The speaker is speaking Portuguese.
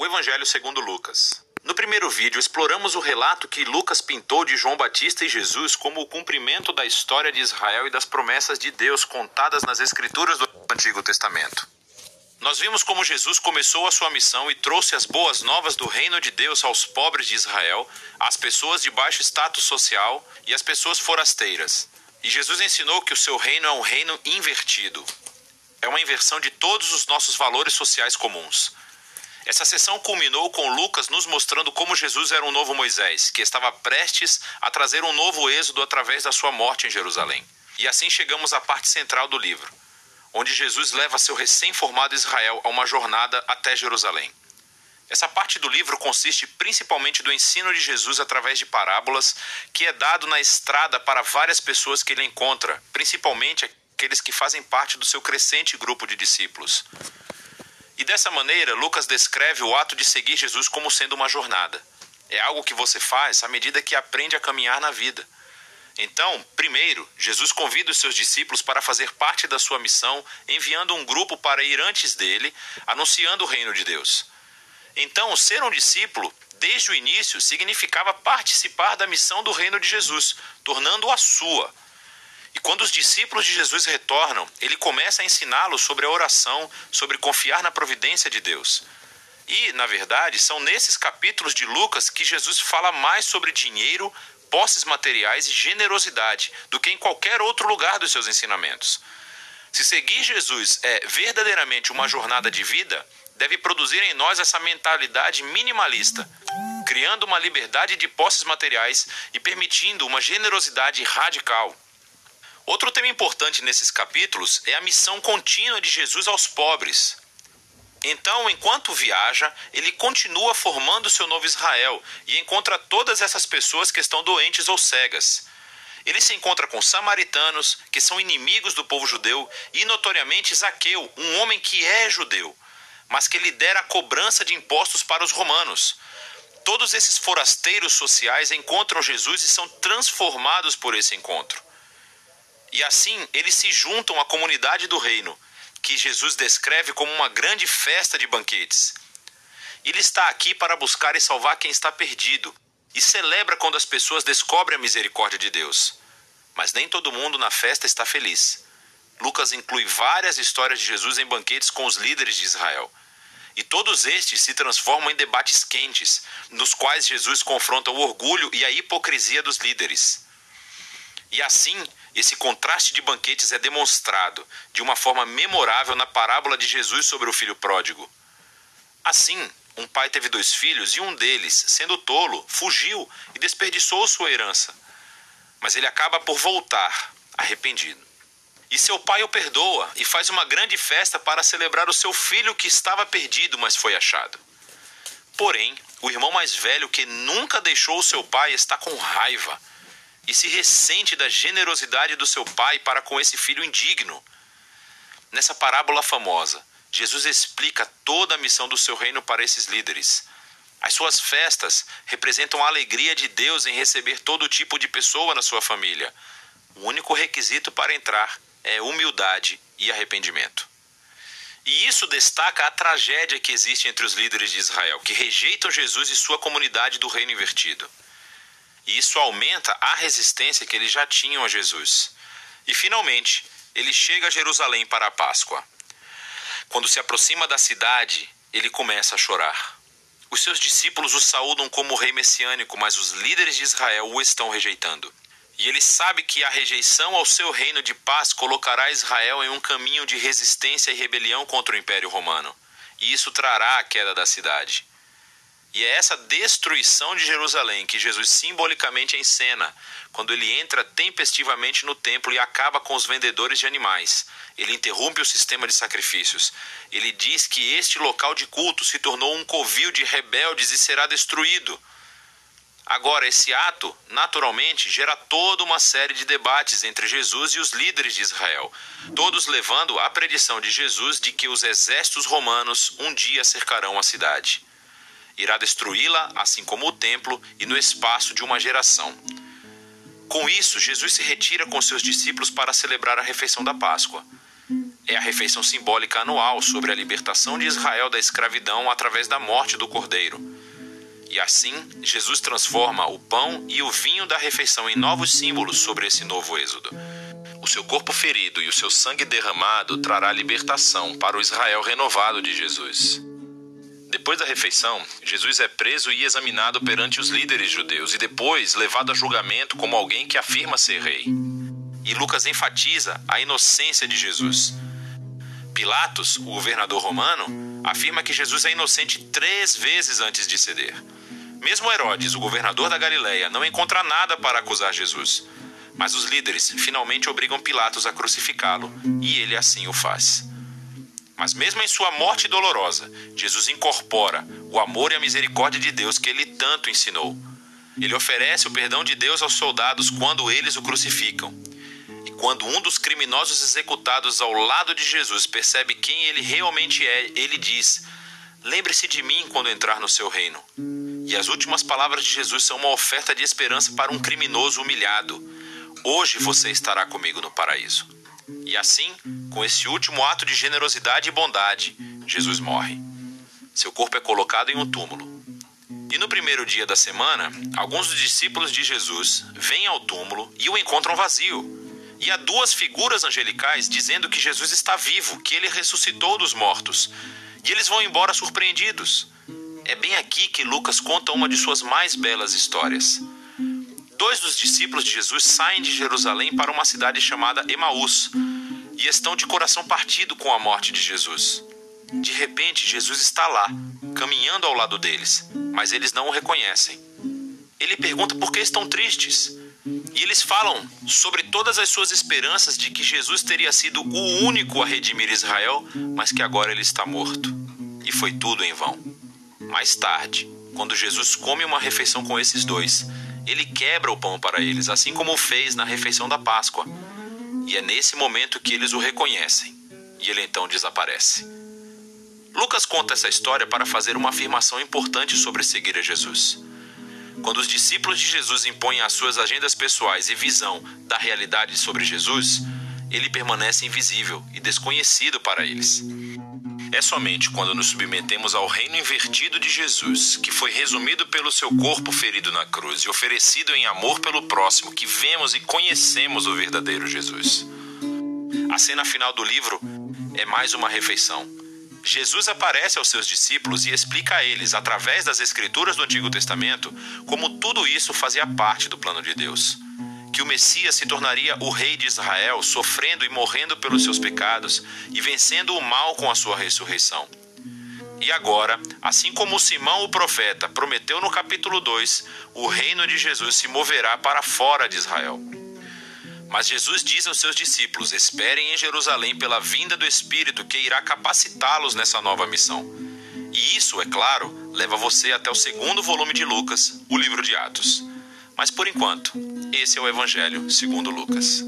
O Evangelho segundo Lucas. No primeiro vídeo, exploramos o relato que Lucas pintou de João Batista e Jesus como o cumprimento da história de Israel e das promessas de Deus contadas nas Escrituras do Antigo Testamento. Nós vimos como Jesus começou a sua missão e trouxe as boas novas do reino de Deus aos pobres de Israel, às pessoas de baixo status social e às pessoas forasteiras. E Jesus ensinou que o seu reino é um reino invertido. É uma inversão de todos os nossos valores sociais comuns. Essa sessão culminou com Lucas nos mostrando como Jesus era um novo Moisés, que estava prestes a trazer um novo êxodo através da sua morte em Jerusalém. E assim chegamos à parte central do livro, onde Jesus leva seu recém-formado Israel a uma jornada até Jerusalém. Essa parte do livro consiste principalmente do ensino de Jesus através de parábolas, que é dado na estrada para várias pessoas que ele encontra, principalmente aqueles que fazem parte do seu crescente grupo de discípulos. E dessa maneira, Lucas descreve o ato de seguir Jesus como sendo uma jornada. É algo que você faz à medida que aprende a caminhar na vida. Então, primeiro, Jesus convida os seus discípulos para fazer parte da sua missão, enviando um grupo para ir antes dele, anunciando o reino de Deus. Então, ser um discípulo, desde o início, significava participar da missão do reino de Jesus, tornando-a sua. E quando os discípulos de Jesus retornam, ele começa a ensiná-los sobre a oração, sobre confiar na providência de Deus. E, na verdade, são nesses capítulos de Lucas que Jesus fala mais sobre dinheiro, posses materiais e generosidade do que em qualquer outro lugar dos seus ensinamentos. Se seguir Jesus é verdadeiramente uma jornada de vida, deve produzir em nós essa mentalidade minimalista, criando uma liberdade de posses materiais e permitindo uma generosidade radical. Outro tema importante nesses capítulos é a missão contínua de Jesus aos pobres. Então, enquanto viaja, ele continua formando seu novo Israel e encontra todas essas pessoas que estão doentes ou cegas. Ele se encontra com samaritanos, que são inimigos do povo judeu, e notoriamente Zaqueu, um homem que é judeu, mas que lidera a cobrança de impostos para os romanos. Todos esses forasteiros sociais encontram Jesus e são transformados por esse encontro. E assim eles se juntam à comunidade do reino, que Jesus descreve como uma grande festa de banquetes. Ele está aqui para buscar e salvar quem está perdido, e celebra quando as pessoas descobrem a misericórdia de Deus. Mas nem todo mundo na festa está feliz. Lucas inclui várias histórias de Jesus em banquetes com os líderes de Israel. E todos estes se transformam em debates quentes, nos quais Jesus confronta o orgulho e a hipocrisia dos líderes. E assim, esse contraste de banquetes é demonstrado de uma forma memorável na parábola de Jesus sobre o filho pródigo. Assim, um pai teve dois filhos e um deles, sendo tolo, fugiu e desperdiçou sua herança. Mas ele acaba por voltar, arrependido. E seu pai o perdoa e faz uma grande festa para celebrar o seu filho que estava perdido, mas foi achado. Porém, o irmão mais velho, que nunca deixou o seu pai, está com raiva e se ressente da generosidade do seu pai para com esse filho indigno. Nessa parábola famosa, Jesus explica toda a missão do seu reino para esses líderes. As suas festas representam a alegria de Deus em receber todo tipo de pessoa na sua família. O único requisito para entrar é humildade e arrependimento. E isso destaca a tragédia que existe entre os líderes de Israel, que rejeitam Jesus e sua comunidade do reino invertido. E isso aumenta a resistência que eles já tinham a Jesus. E finalmente, ele chega a Jerusalém para a Páscoa. Quando se aproxima da cidade, ele começa a chorar. Os seus discípulos o saúdam como rei messiânico, mas os líderes de Israel o estão rejeitando. E ele sabe que a rejeição ao seu reino de paz colocará Israel em um caminho de resistência e rebelião contra o Império Romano. E isso trará a queda da cidade. E é essa destruição de Jerusalém que Jesus simbolicamente encena quando ele entra tempestivamente no templo e acaba com os vendedores de animais. Ele interrompe o sistema de sacrifícios. Ele diz que este local de culto se tornou um covil de rebeldes e será destruído. Agora, esse ato, naturalmente, gera toda uma série de debates entre Jesus e os líderes de Israel, todos levando à predição de Jesus de que os exércitos romanos um dia cercarão a cidade irá destruí-la, assim como o templo, e no espaço de uma geração. Com isso, Jesus se retira com seus discípulos para celebrar a refeição da Páscoa. é a refeição simbólica anual sobre a libertação de Israel da escravidão através da morte do cordeiro. E assim, Jesus transforma o pão e o vinho da refeição em novos símbolos sobre esse novo êxodo. O seu corpo ferido e o seu sangue derramado trará libertação para o Israel renovado de Jesus. Depois da refeição, Jesus é preso e examinado perante os líderes judeus e depois levado a julgamento como alguém que afirma ser rei. E Lucas enfatiza a inocência de Jesus. Pilatos, o governador romano, afirma que Jesus é inocente três vezes antes de ceder. Mesmo Herodes, o governador da Galileia, não encontra nada para acusar Jesus. Mas os líderes finalmente obrigam Pilatos a crucificá-lo, e ele assim o faz. Mas mesmo em sua morte dolorosa, Jesus incorpora o amor e a misericórdia de Deus que ele tanto ensinou. Ele oferece o perdão de Deus aos soldados quando eles o crucificam. E quando um dos criminosos executados ao lado de Jesus percebe quem ele realmente é, ele diz: Lembre-se de mim quando entrar no seu reino. E as últimas palavras de Jesus são uma oferta de esperança para um criminoso humilhado Hoje você estará comigo no paraíso. E assim, com esse último ato de generosidade e bondade, Jesus morre. Seu corpo é colocado em um túmulo. E no primeiro dia da semana, alguns dos discípulos de Jesus vêm ao túmulo e o encontram vazio. E há duas figuras angelicais dizendo que Jesus está vivo, que ele ressuscitou dos mortos. E eles vão embora surpreendidos. É bem aqui que Lucas conta uma de suas mais belas histórias dois dos discípulos de Jesus saem de Jerusalém para uma cidade chamada Emaús e estão de coração partido com a morte de Jesus. De repente, Jesus está lá, caminhando ao lado deles, mas eles não o reconhecem. Ele pergunta por que estão tristes. E eles falam sobre todas as suas esperanças de que Jesus teria sido o único a redimir Israel, mas que agora ele está morto. E foi tudo em vão. Mais tarde, quando Jesus come uma refeição com esses dois, ele quebra o pão para eles, assim como fez na refeição da Páscoa. E é nesse momento que eles o reconhecem. E ele então desaparece. Lucas conta essa história para fazer uma afirmação importante sobre seguir a Jesus. Quando os discípulos de Jesus impõem as suas agendas pessoais e visão da realidade sobre Jesus, ele permanece invisível e desconhecido para eles. É somente quando nos submetemos ao reino invertido de Jesus, que foi resumido pelo seu corpo ferido na cruz e oferecido em amor pelo próximo, que vemos e conhecemos o verdadeiro Jesus. A cena final do livro é mais uma refeição. Jesus aparece aos seus discípulos e explica a eles, através das escrituras do Antigo Testamento, como tudo isso fazia parte do plano de Deus que o Messias se tornaria o rei de Israel, sofrendo e morrendo pelos seus pecados e vencendo o mal com a sua ressurreição. E agora, assim como Simão o profeta prometeu no capítulo 2, o reino de Jesus se moverá para fora de Israel. Mas Jesus diz aos seus discípulos: esperem em Jerusalém pela vinda do Espírito que irá capacitá-los nessa nova missão. E isso, é claro, leva você até o segundo volume de Lucas, o livro de Atos. Mas por enquanto, esse é o Evangelho segundo Lucas.